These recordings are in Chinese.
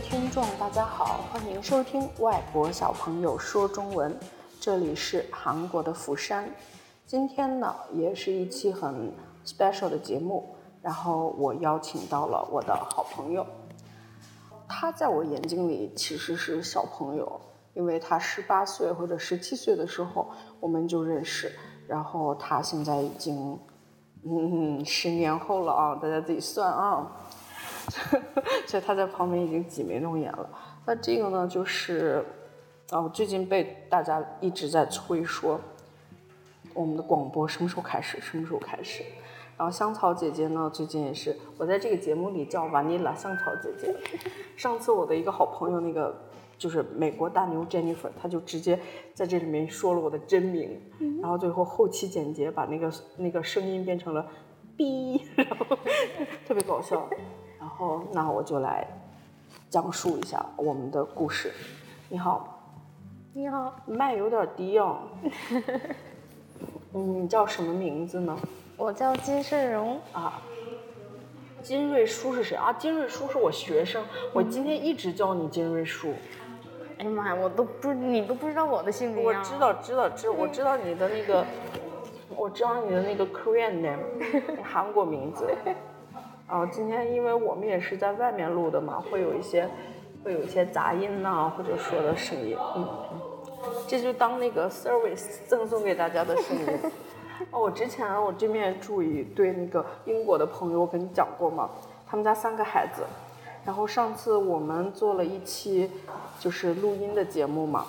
听众，大家好，欢迎收听《外国小朋友说中文》，这里是韩国的釜山。今天呢，也是一期很 special 的节目，然后我邀请到了我的好朋友，他在我眼睛里其实是小朋友，因为他十八岁或者十七岁的时候我们就认识，然后他现在已经嗯十年后了啊，大家自己算啊。所以他在旁边已经挤眉弄眼了。那这个呢，就是哦，最近被大家一直在催说，我们的广播什么时候开始？什么时候开始？然后香草姐姐呢，最近也是我在这个节目里叫瓦妮拉香草姐姐。上次我的一个好朋友，那个就是美国大牛 Jennifer，他就直接在这里面说了我的真名，然后最后后期剪辑把那个那个声音变成了 B，然后 特别搞笑。然后，那我就来讲述一下我们的故事。你好，你好，麦有点低哦。嗯，你叫什么名字呢？我叫金世荣啊。金瑞书是谁啊？金瑞书是我学生，我今天一直叫你金瑞书。哎呀妈呀，我都不，你都不知道我的姓名我知道，知道，知，我知道你的那个，我知道你的那个 Korean name，韩国名字。啊，今天因为我们也是在外面录的嘛，会有一些，会有一些杂音呐，或者说的声音，嗯，这就当那个 service 赠送给大家的声音。哦，我之前我这边住一对那个英国的朋友，我跟你讲过吗？他们家三个孩子，然后上次我们做了一期就是录音的节目嘛，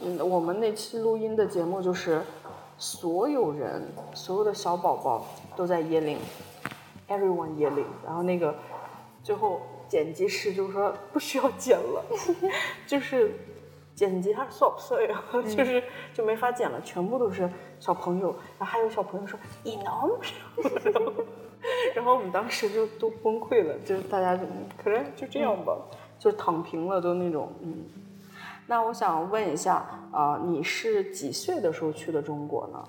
嗯，我们那期录音的节目就是所有人，所有的小宝宝都在椰林。Everyone yelling，然后那个最后剪辑师就说不需要剪了，就是剪辑还是算不算呀？就是就没法剪了，全部都是小朋友，然后还有小朋友说 enough，然后我们当时就都崩溃了，就是大家就可能就这样吧，就躺平了都那种，嗯。那我想问一下啊，你是几岁的时候去的中国呢？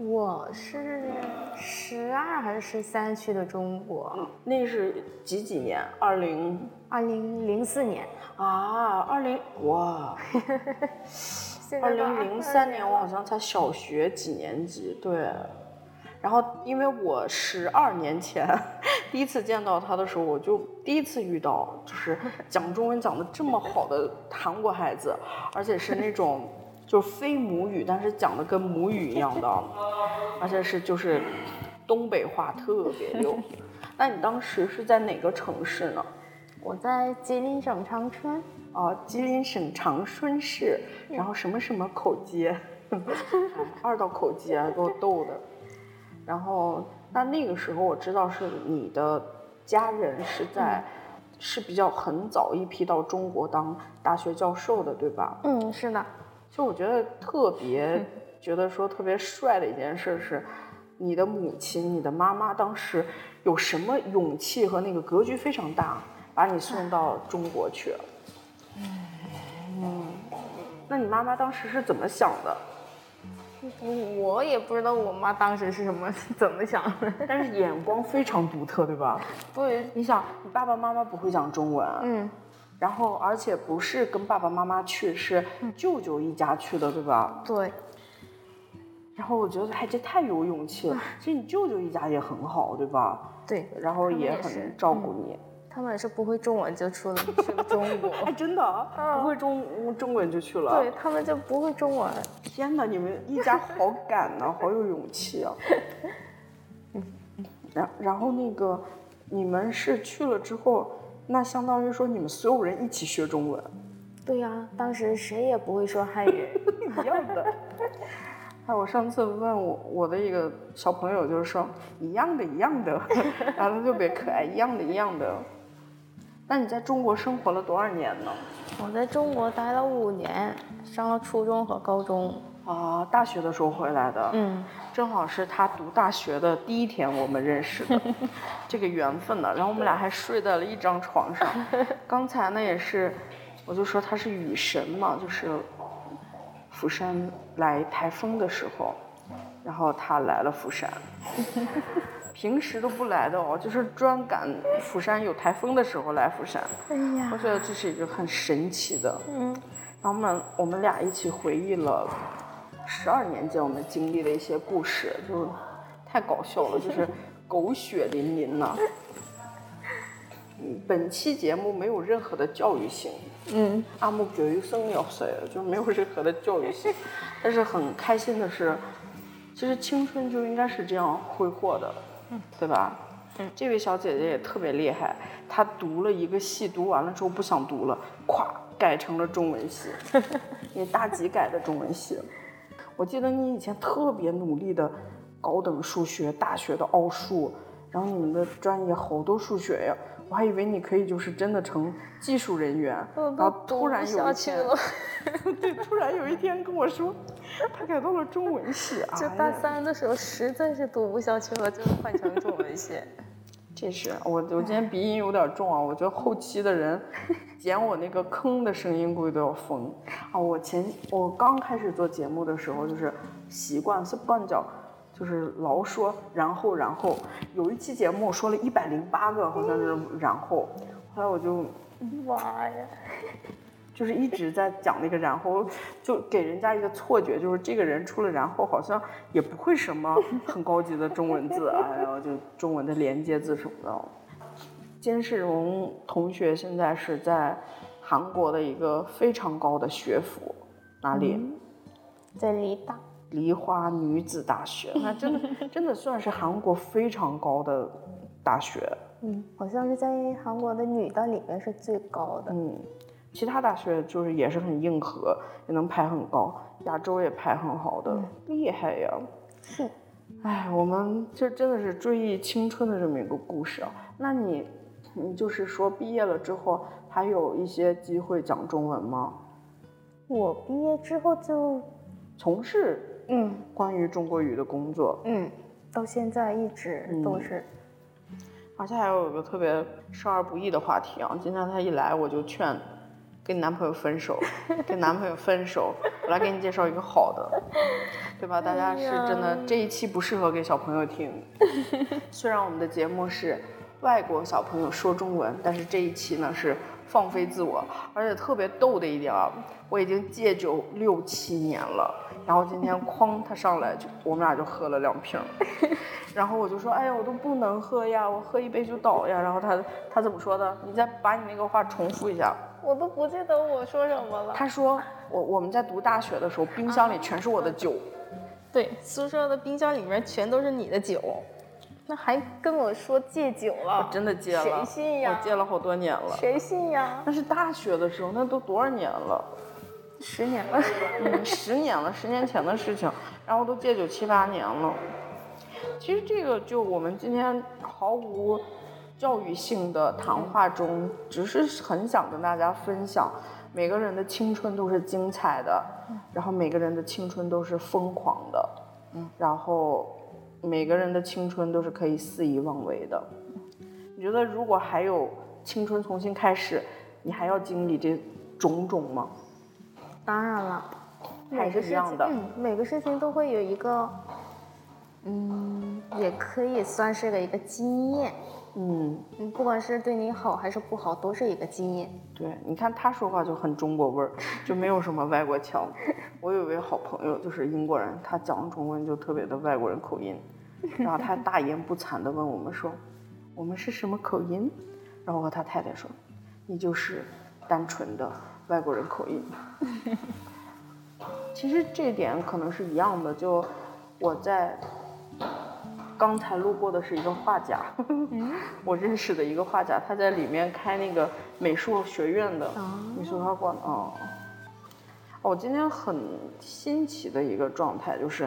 我是十二还是十三去的中国？那是几几年？二零二零零四年啊，二零哇，二零零三年我好像才小学几年级？对，然后因为我十二年前 第一次见到他的时候，我就第一次遇到，就是讲中文讲的这么好的韩国孩子，而且是那种。就非母语，但是讲的跟母语一样的，而且是就是东北话特别溜。那你当时是在哪个城市呢？我在吉林省长春。哦，吉林省长春市，然后什么什么口街，二道口街，给我 逗的。然后那那个时候我知道是你的家人是在，是比较很早一批到中国当大学教授的，对吧？嗯，是的。就我觉得特别 觉得说特别帅的一件事是，你的母亲，你的妈妈当时有什么勇气和那个格局非常大，把你送到中国去。嗯，那你妈妈当时是怎么想的？我也不知道我妈当时是什么 怎么想的，但是眼光非常独特，对吧？对，你想，你爸爸妈妈不会讲中文。嗯。然后，而且不是跟爸爸妈妈去，是舅舅一家去的，对吧？对。然后我觉得，哎，这太有勇气了。其实你舅舅一家也很好，对吧？对。然后也很照顾你。他们也是不会中文就去了去了中国。哎，真的？不会中中文就去了？对他们就不会中文。天哪，你们一家好敢呐，好有勇气啊！然然后那个，你们是去了之后。那相当于说你们所有人一起学中文，对呀，当时谁也不会说汉语，一样的。哎，我上次问我我的一个小朋友，就是说一样的，一样的，然后他特别可爱，一样的，一样的。那你在中国生活了多少年呢？我在中国待了五年，上了初中和高中。啊，大学的时候回来的，嗯，正好是他读大学的第一天，我们认识的，这个缘分呢。然后我们俩还睡在了一张床上。刚才呢也是，我就说他是雨神嘛，就是釜山来台风的时候，然后他来了釜山。平时都不来的哦，就是专赶釜山有台风的时候来釜山。哎呀，我觉得这是一个很神奇的。嗯，然后我们我们俩一起回忆了十二年间我们经历的一些故事就是太搞笑了就 是狗血淋淋呐。嗯本期节目没有任何的教育性嗯。阿木九一生要塞了就没有任何的教育性。但是很开心的是其实青春就应该是这样挥霍的嗯对吧嗯？这位小姐姐也特别厉害她读了一个戏读完了之后不想读了咵改成了中文系 你大几改的中文系我记得你以前特别努力的高等数学，大学的奥数，然后你们的专业好多数学呀，我还以为你可以就是真的成技术人员，然后突然有一天，对，突然有一天跟我说，他改到了中文系啊，就大三的时候实在是读不下去了，就换成中文系。这是我，我今天鼻音有点重啊，我觉得后期的人 剪我那个坑的声音估计都要疯啊。我前我刚开始做节目的时候，就是习惯是惯叫，就是老说然后然后。有一期节目我说了一百零八个，好像是然后，后来我就妈呀！就是一直在讲那个然后，就给人家一个错觉，就是这个人除了然后好像也不会什么很高级的中文字，哎呀，就中文的连接字什么的。金世荣同学现在是在韩国的一个非常高的学府，哪里？在梨大。梨花女子大学，那真的 真的算是韩国非常高的大学。嗯，好像是在韩国的女的里面是最高的。嗯，其他大学就是也是很硬核，也能排很高，亚洲也排很好的，厉害呀！是。哎，我们这真的是追忆青春的这么一个故事啊。那你，你就是说毕业了之后还有一些机会讲中文吗？我毕业之后就从事嗯关于中国语的工作，嗯，到现在一直都是。而且还有一个特别少儿不宜的话题啊！今天他一来，我就劝跟你男朋友分手，跟男朋友分手。我来给你介绍一个好的，对吧？大家是真的这一期不适合给小朋友听。虽然我们的节目是外国小朋友说中文，但是这一期呢是放飞自我，而且特别逗的一点啊，我已经戒酒六七年了，然后今天哐他上来就我们俩就喝了两瓶。然后我就说，哎呀，我都不能喝呀，我喝一杯就倒呀。然后他他怎么说的？你再把你那个话重复一下。我都不记得我说什么了。他说，我我们在读大学的时候，冰箱里全是我的酒。对，宿舍的冰箱里面全都是你的酒，那还跟我说戒酒了？我真的戒了，谁信呀？我戒了好多年了。谁信呀？那是大学的时候，那都多少年了？十年了。嗯，十年了，十年前的事情。然后都戒酒七八年了。其实这个就我们今天毫无教育性的谈话中，只是很想跟大家分享，每个人的青春都是精彩的，然后每个人的青春都是疯狂的，嗯，然后每个人的青春都是可以肆意妄为的。你觉得如果还有青春重新开始，你还要经历这种种吗？当然了，还是一样的。嗯，每个事情都会有一个。嗯，也可以算是个一个经验。嗯，嗯，不管是对你好还是不好，都是一个经验。对，你看他说话就很中国味儿，就没有什么外国腔。我有一位好朋友就是英国人，他讲中文就特别的外国人口音，然后他大言不惭地问我们说：“我们是什么口音？”然后我和他太太说：“你就是单纯的外国人口音。”其实这点可能是一样的，就我在。刚才路过的是一个画家，我认识的一个画家，他在里面开那个美术学院的美术画馆哦。我今天很新奇的一个状态就是，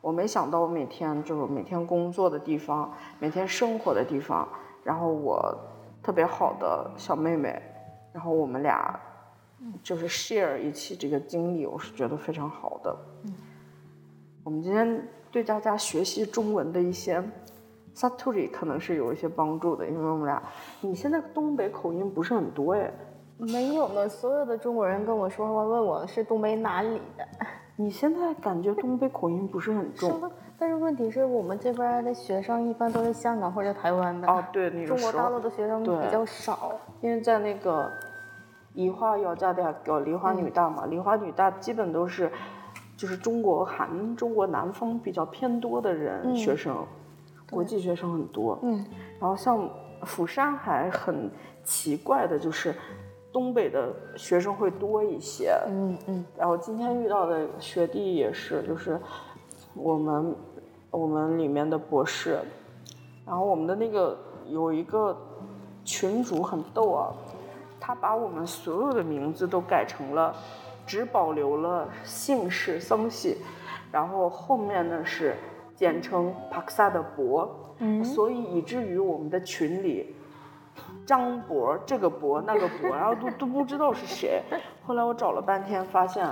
我没想到我每天就是每天工作的地方，每天生活的地方，然后我特别好的小妹妹，然后我们俩就是 share 一起这个经历，我是觉得非常好的。我们今天。对大家学习中文的一些 s a t u r i 可能是有一些帮助的，因为我们俩，你现在东北口音不是很多哎，没有呢，所有的中国人跟我说话问我是东北哪里的，你现在感觉东北口音不是很重，但是问题是我们这边的学生一般都是香港或者台湾的，哦，对，那个中国大陆的学生比较少。因为在那个梨花药家大叫梨花女大嘛，梨花女大基本都是就是中国含中国南方比较偏多的人、学生，国际学生很多。嗯，然后像釜山还很奇怪的就是东北的学生会多一些。嗯嗯然后今天遇到的学弟也是，就是我们我们里面的博士，然后我们的那个有一个群主很逗啊，他把我们所有的名字都改成了，只保留了姓氏僧系，然后后面呢是简称帕克萨的博，嗯所以以至于我们的群里。张博，这个博 那个博，然后都都不知道是谁。后来我找了半天，发现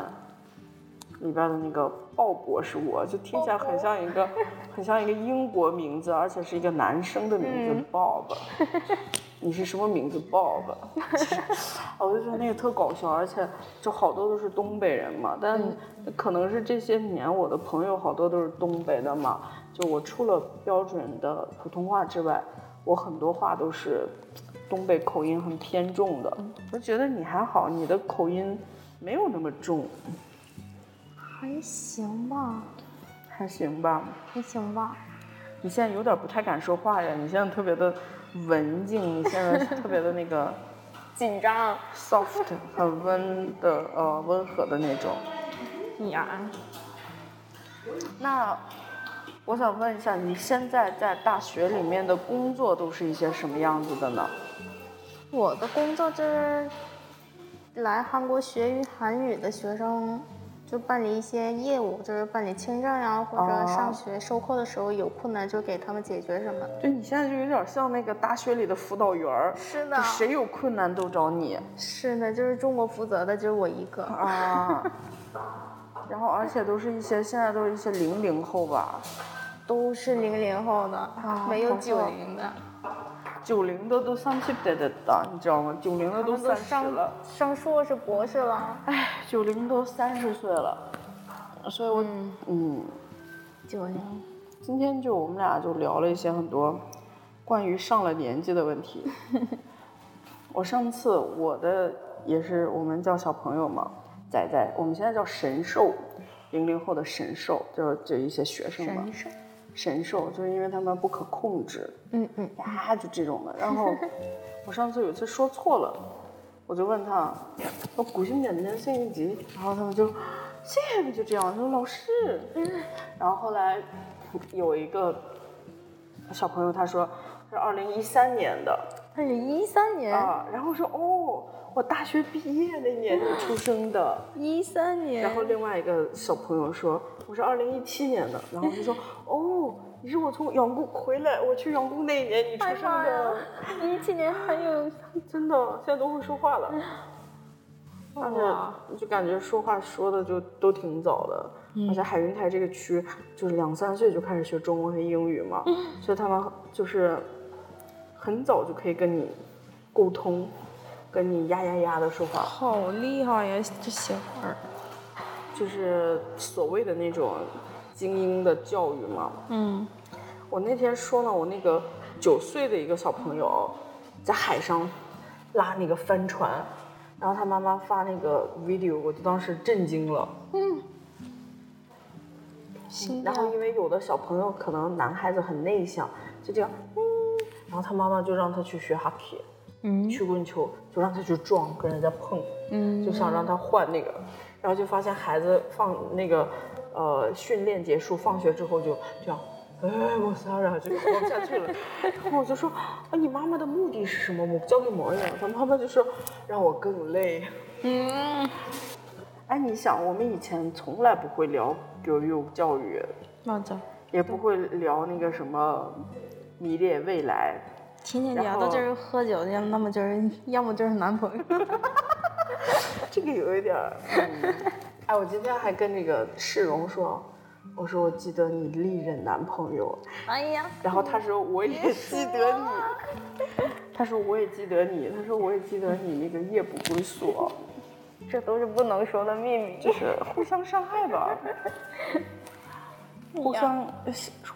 里边的那个鲍勃是我，就听起来很像一个很像一个英国名字，而且是一个男生的名字，Bob。你是什么名字？Bob。我就觉得那个特搞笑，而且就好多都是东北人嘛，但可能是这些年我的朋友好多都是东北的嘛，就我除了标准的普通话之外，我很多话都是东北口音很偏重的。我觉得你还好，你的口音没有那么重，还行吧，还行吧。还行吧。你现在有点不太敢说话呀，你现在特别的文静，你现在特别的那个 紧张 soft，很温的呃温和的那种。呀，那我想问一下，你现在在大学里面的工作都是一些什么样子的呢？我的工作就是来韩国学韩语的学生，就办理一些业务，就是办理签证呀，或者哦上学授课的时候有困难就给他们解决什么。对你现在就有点像那个大学里的辅导员儿，是的谁有困难都找你是的，就是中国负责的就是我一个。啊。然后而且都是一些现在都是一些零零后吧，都是零零后的，没有九零的。九零的都三十得得的，你知道吗？九零的都三十上了。上硕士、博士了。哎，九零都三十岁了，所以我嗯，嗯，九零。今天就我们俩就聊了一些很多关于上了年纪的问题。我上次我的也是我们叫小朋友嘛，仔仔，我们现在叫神兽，零零后的神兽，就是这一些学生嘛神，兽。神兽就是因为他们不可控制，嗯嗯。呀，就这种的。然后 我上次有一次说错了，我就问他，我古新年的生一级，然后他们就，这就这样，他说老师，然后后来有一个小朋友他说是二零一三年的二零一三年。啊，然后说哦，我大学毕业那年出生的。一三年。然后另外一个小朋友说我是二零一七年的，然后我就说哦，你是我从阳宫回来，我去阳宫那一年你出哎生的一七年还有。真的现在都会说话了，而哇且就感觉说话说的就都挺早的，而且海云台这个区就是两三岁就开始学中文和英语嘛，所以他们就是很早就可以跟你沟通，跟你呀呀呀的说话。好厉害呀，这小孩儿。就是所谓的那种精英的教育嘛。嗯。我那天说了，我那个九岁的一个小朋友在海上拉那个帆船，然后他妈妈发那个 video，我就当时震惊了。嗯。然后因为有的小朋友可能男孩子很内向，就这样，嗯，然后他妈妈就让他去学 hockey，嗯曲棍球，就让他去撞，跟人家碰。嗯就想让他换那个，然后就发现孩子放那个呃训练结束，放学之后就这样，哎，我撒然后就跑不下去了。然后我就说啊，你妈妈的目的是什么？我教给某人，他妈妈就说让我更累。嗯。哎，你想，我们以前从来不会聊教育教育，맞 아。 也不会聊那个什么迷恋未来。天天聊的就是喝酒，要那么就是要么就是男朋友。这个有一点儿，嗯，哎，我今天还跟那个世荣说，我说我记得你历任男朋友，哎呀，然后他说我也记得你，他说我也记得你，他说我也记得你那个夜不归宿，这都是不能说的秘密。就是互相伤害吧。互相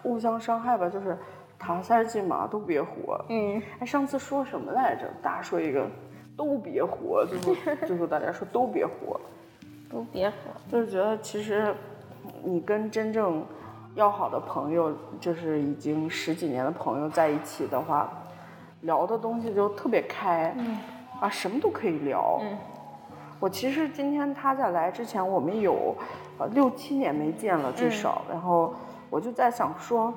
互相伤害吧，就是唐三进马都别活。嗯，哎，上次说什么来着？大家说一个，都别活，最后 最后大家说都别活，都别活，就是觉得其实你跟真正要好的朋友，就是已经十几年的朋友在一起的话，聊的东西就特别开，嗯，啊，什么都可以聊。嗯，我其实今天他在来之前，我们有呃六七年没见了最少，然后我就在想说，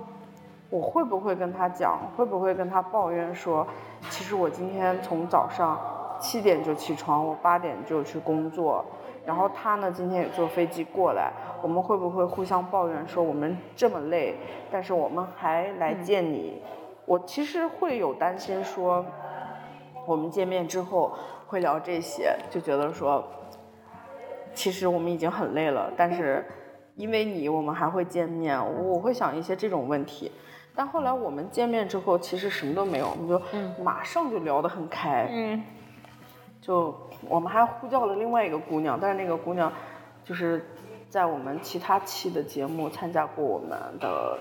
我会不会跟他讲，会不会跟他抱怨说，其实我今天从早上七点就起床，我八点就去工作，然后他呢今天也坐飞机过来，我们会不会互相抱怨说我们这么累，但是我们还来见你？我其实会有担心说，我们见面之后会聊这些，就觉得说，其实我们已经很累了，但是因为你，我们还会见面，我会想一些这种问题。但后来我们见面之后，其实什么都没有，我们就马上就聊得很开。嗯，就我们还呼叫了另外一个姑娘，但是那个姑娘就是在我们其他期的节目参加过我们的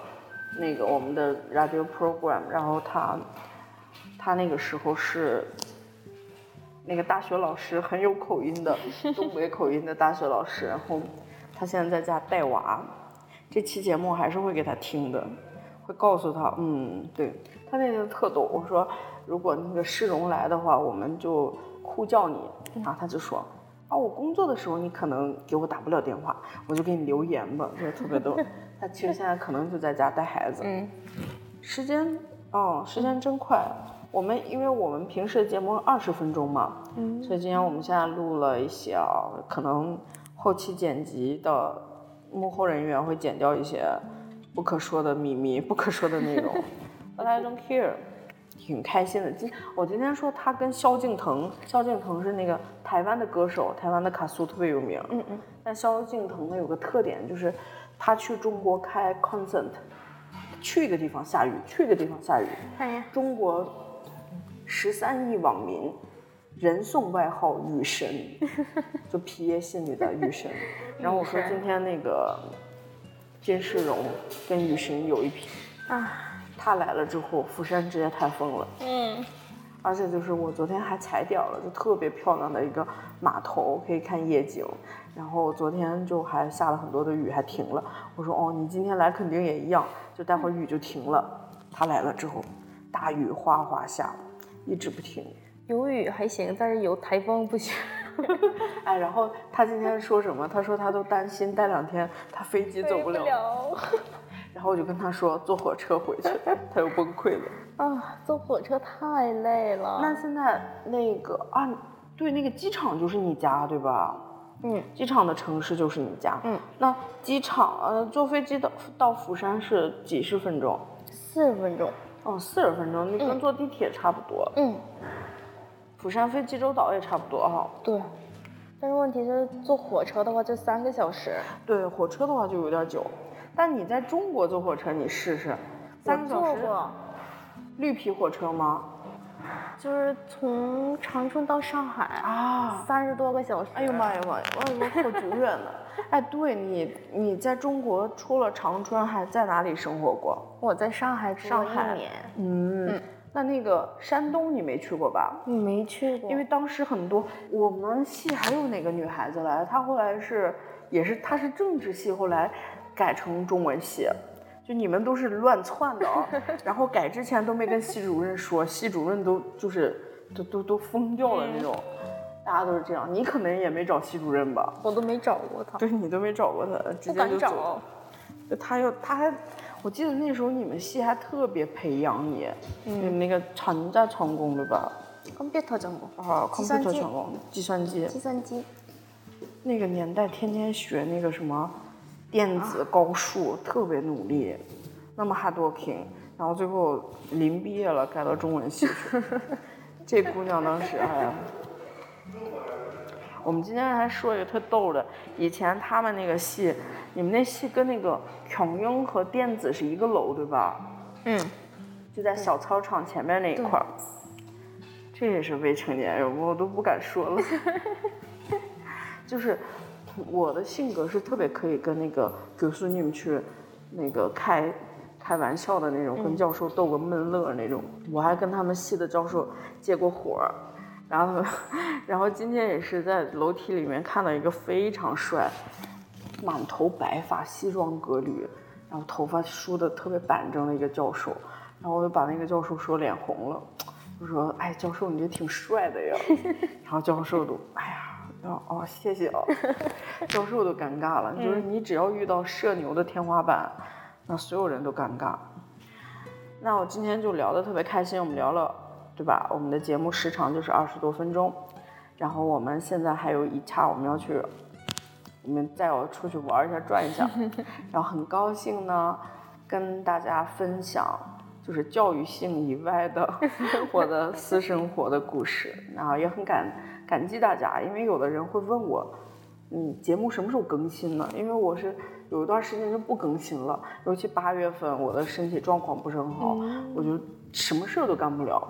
那个我们的 radio program，然后她她那个时候是那个大学老师，很有口音的东北口音的大学老师，然后她现在在家带娃，这期节目还是会给她听的。会告诉他，嗯，对他那天特逗。我说，如果那个世荣来的话，我们就呼叫你。然后他就说，啊，我工作的时候你可能给我打不了电话，我就给你留言吧，就特别逗。他其实现在可能就在家带孩子。嗯，时间，哦，时间真快。我们因为我们平时的节目二十分钟嘛，嗯，所以今天我们现在录了一些啊，可能后期剪辑的幕后人员会剪掉一些。不可说的秘密，不可说的内容，But I don't care，挺开心的。今我今天说他跟萧敬腾，萧敬腾是那个台湾的歌手，台湾的卡苏特别有名。嗯嗯。但萧敬腾呢有个特点，就是他去中国开 concert，去一个地方下雨，去一个地方下雨。哎呀。中国十三亿网民，人送外号雨神，就皮耶信里的雨神。然后我说今天那个。金世荣跟雨神有一拼啊！他来了之后，釜山直接台风了。嗯，而且就是我昨天还踩点了，就特别漂亮的一个码头，可以看夜景。然后昨天就还下了很多的雨，还停了。我说哦，你今天来肯定也一样，就待会儿雨就停了。他来了之后，大雨哗哗下，一直不停。有雨还行，但是有台风不行。哎，然后他今天说什么？他说他都担心待两天他飞机走不了。然后我就跟他说坐火车回去，他又崩溃了。啊，坐火车太累了。那现在那个啊，对，那个机场就是你家对吧？嗯，机场的城市就是你家。嗯，那机场呃，坐飞机到到釜山是几十分钟？四十分钟。哦，四十分钟，你跟坐地铁差不多。嗯。釜山飞济州岛也差不多哈。对，但是问题是坐火车的话就三个小时。对，火车的话就有点久。但你在中国坐火车，你试试，三个小时。坐过。绿皮火车吗？就是从长春到上海啊，三十多个小时。哎呦妈呀妈呀，哎呦好久远了。哎，对你，你在中国除了长春还在哪里生活过？我在上海住了一年。嗯。那那个山东你没去过吧？你没去过，因为当时很多我们系还有哪个女孩子来，她后来是也是她是政治系，后来改成中文系，就你们都是乱窜的啊。然后改之前都没跟系主任说，系主任都就是都都都疯掉了那种，大家都是这样。你可能也没找系主任吧？我都没找过他。对你都没找过他，直接就走。他又他还。我记得那时候你们系还特别培养你，嗯，那个长在成功的吧？computer 成功啊，computer 成功，计算机，计算机。那个年代天天学那个什么电子高数，特别努力，那么 hard working，然后最后临毕业了改到中文系去。这姑娘当时哎呀，我们今天还说一个特逗的，以前他们那个系。你们那系跟那个琼英和电子是一个楼对吧？嗯，就在小操场前面那一块儿。这也是未成年人，我都不敢说了。就是我的性格是特别可以跟那个，比如说你们去那个开开玩笑的那种，跟教授逗个闷乐那种。我还跟他们系的教授借过火，然后 然后今天也是在楼梯里面看到一个非常帅，满头白发，西装革履，然后头发梳的特别板正的一个教授，然后我就把那个教授说脸红了，我说哎教授你这挺帅的呀，然后教授都哎呀。哦哦，谢谢啊，教授都尴尬了。就是你只要遇到社牛的天花板，那所有人都尴尬。那我今天就聊得特别开心，我们聊了，对吧？我们的节目时长就是二十多分钟，然后我们现在还有一差，我们要去，我们带我出去玩一下，转一下。然后很高兴呢，跟大家分享就是教育性以外的 我的私生活的故事，然后也很感。感激大家，因为有的人会问我，嗯，节目什么时候更新呢？因为我是有一段时间就不更新了，尤其八月份我的身体状况不是很好，我就什么事儿都干不了。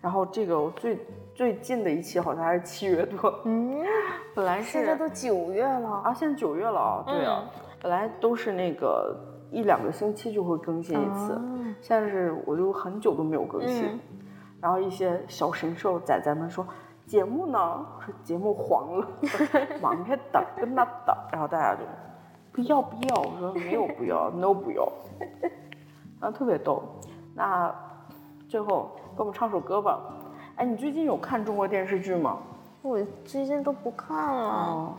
然后这个我最最近的一期好像还是七月多，嗯，本来是现在都九月了啊，现在九月了啊，对啊，本来都是那个一两个星期就会更新一次，现在是我就很久都没有更新，然后一些小神兽仔仔们说。节目呢？说节目黄了，忙开的跟那的，然后大家就不要不要，我说没有不要，no 不要，啊特别逗。那最后给我们唱首歌吧。哎，你最近有看中国电视剧吗？我最近都不看了。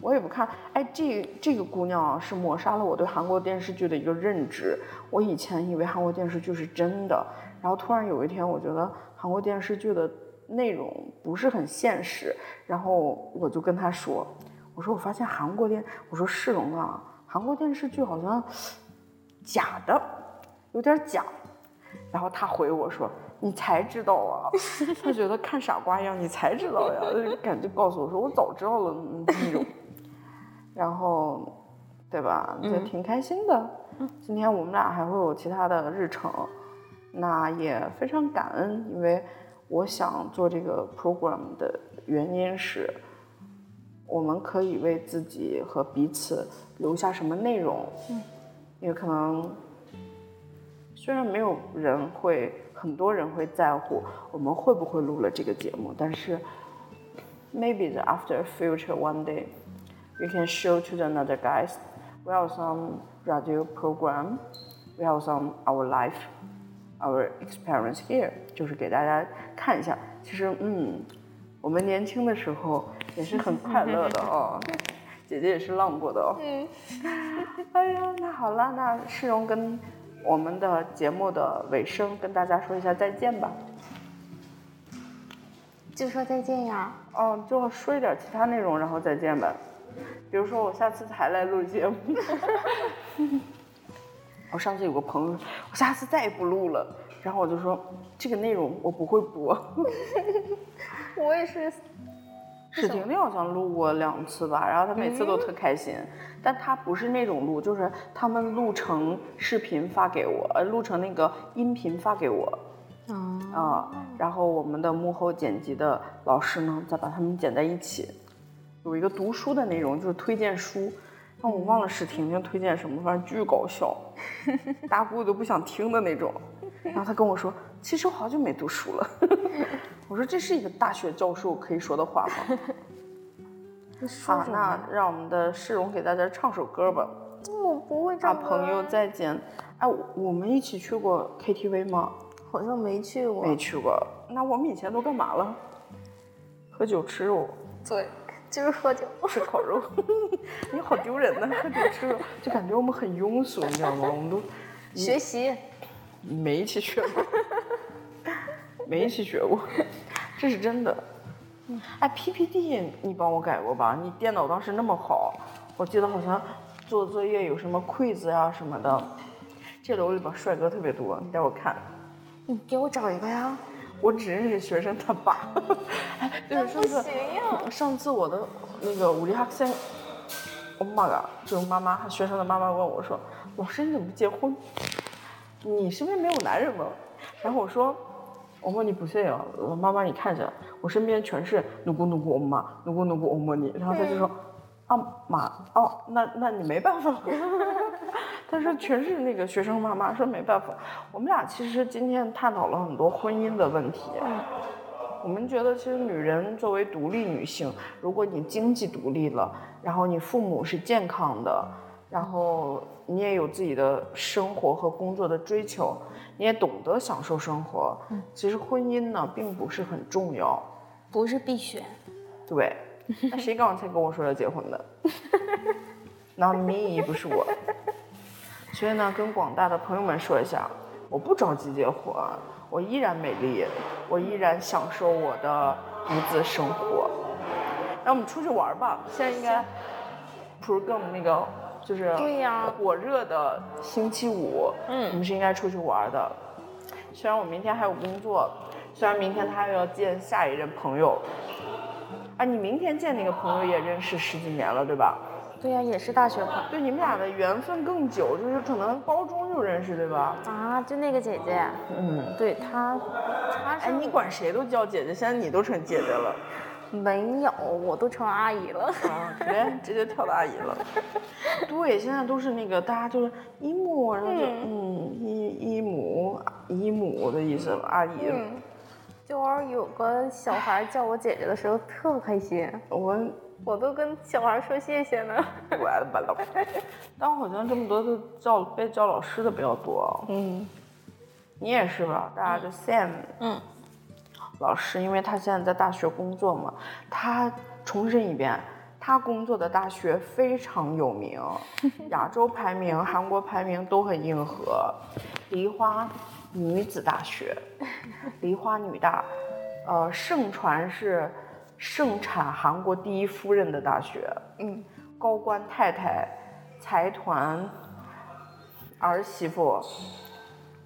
我也不看。哎，这这个姑娘啊，是抹杀了我对韩国电视剧的一个认知。我以前以为韩国电视剧是真的，然后突然有一天，我觉得韩国电视剧的。内容不是很现实，然后我就跟她说：“我说我发现韩国电，我说世荣啊，韩国电视剧好像假的，有点假。”然后他回我说：“你才知道啊，他觉得看傻瓜一样，你才知道呀。”感觉告诉我说：“我早知道了那种。”然后，对吧？就挺开心的。今天我们俩还会有其他的日程，那也非常感恩，因为。我想做这个 program 的原因是，我们可以为自己和彼此留下什么内容。嗯，因为可能虽然没有人会，很多人会在乎我们会不会录了这个节目，但是 maybe the after future one day we can show to the other guys we have some radio program, we have some our life. Our experience here 就是给大家看一下，其实嗯，我们年轻的时候也是很快乐的哦，姐姐也是浪过的哦。嗯。哎呀，那好了，那世荣跟我们的节目的尾声跟大家说一下再见吧。就说再见呀。嗯，就说一点其他内容，然后再见呗。比如说我下次还来录节目。我上次有个朋友，我下次再也不录了。然后我就说，这个内容我不会播。我也是。史婷婷好像录过两次吧，然后她每次都特开心。但她不是那种录，就是他们录成视频发给我，呃，录成那个音频发给我。啊。然后我们的幕后剪辑的老师呢，再把他们剪在一起，有一个读书的内容，就是推荐书。但我忘了史婷婷推荐什么，反正巨搞笑，大姑都不想听的那种。然后她跟我说：“其实我好久没读书了。”我说：“这是一个大学教授可以说的话吗？” 好，那让我们的世荣给大家唱首歌吧。我不会唱。朋友再见。哎，我们一起去过 KTV 吗？好像没去过。没去过。那我们以前都干嘛了？喝酒吃肉。对。就是喝酒吃烤肉，你好丢人呐！喝酒吃肉，就感觉我们很庸俗，你知道吗？我们都学习没一起去过，没一起学过，这是真的。哎，PPT 你帮我改过吧？你电脑当时那么好，我记得好像做作业有什么 quiz 呀什么的。这楼里边帅哥特别多，你带我看。你给我找一个呀。我只认识学生他爸，对 上次上次我的那个武力哈森，我妈个就是妈妈学生的妈妈问我说：“老师你怎么不结婚？你身边没有男人吗？”然后我说：“我问你不信啊，妈妈你看一下，我身边全是努姑努姑我妈，努姑努姑我摸你。”然后他就说：“啊妈哦，那那你没办法。”他说全是那个学生妈妈说没办法。我们俩其实今天探讨了很多婚姻的问题。我们觉得，其实女人作为独立女性，如果你经济独立了，然后你父母是健康的，然后你也有自己的生活和工作的追求，你也懂得享受生活，其实婚姻呢并不是很重要，不是必选。对，那谁刚才跟我说要结婚的？那 me 不是我。所以呢，跟广大的朋友们说一下，我不着急结婚。我依然美丽，我依然享受我的独自生活。那我们出去玩吧，现在应该不是跟我们那个就是对呀火热的星期五，嗯我们是应该出去玩的。虽然我明天还有工作，虽然明天他还要见下一任朋友，啊，你明天见那个朋友也认识十几年了，对吧？对呀、也是大学朋友对，你们俩的缘分更久，就是可能高中就认识，对吧？啊，就那个姐姐，嗯。对她，她是哎，你管谁都叫姐姐，现在你都成姐姐了。没有，我都成阿姨了。啊，对，直接跳到阿姨了。对，现在都是那个大家就是姨母，然后就嗯姨姨母姨母的意思，阿姨。嗯，就偶尔有个小孩叫我姐姐的时候特开心，我我都跟小孩说谢谢呢。我的吧了，但好像这么多都叫被叫老师的比较多。嗯你也是吧？大家就 Sam 嗯，老师，因为他现在在大学工作嘛，他重申一遍。他工作的大学非常有名，亚洲排名、韩国排名都很硬核。梨花女子大学，梨花女大，呃，盛传是盛产韩国第一夫人的大学。嗯，高官太太、财团儿媳妇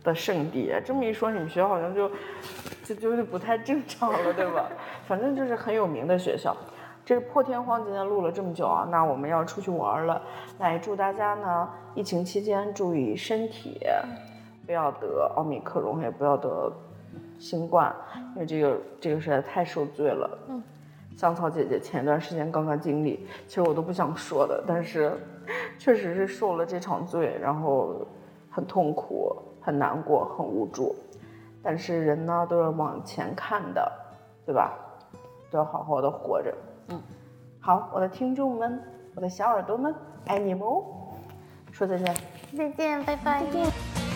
的圣地。这么一说，你们学校好像就就就是不太正常了，对吧？反正就是很有名的学校。这是破天荒今天录了这么久啊，那我们要出去玩了。来，祝大家呢，疫情期间注意身体，不要得奥密克戎，也不要得新冠，因为这个这个实在太受罪了。嗯。香草姐姐前段时间刚刚经历，其实我都不想说的，但是 确实是受了这场罪，然后很痛苦、很难过、很无助。但是人呢都是往前看的，对吧？都要好好的活着。嗯，好，我的听众们，我的小耳朵们，爱你们哦！说再见。再见，拜拜。再见。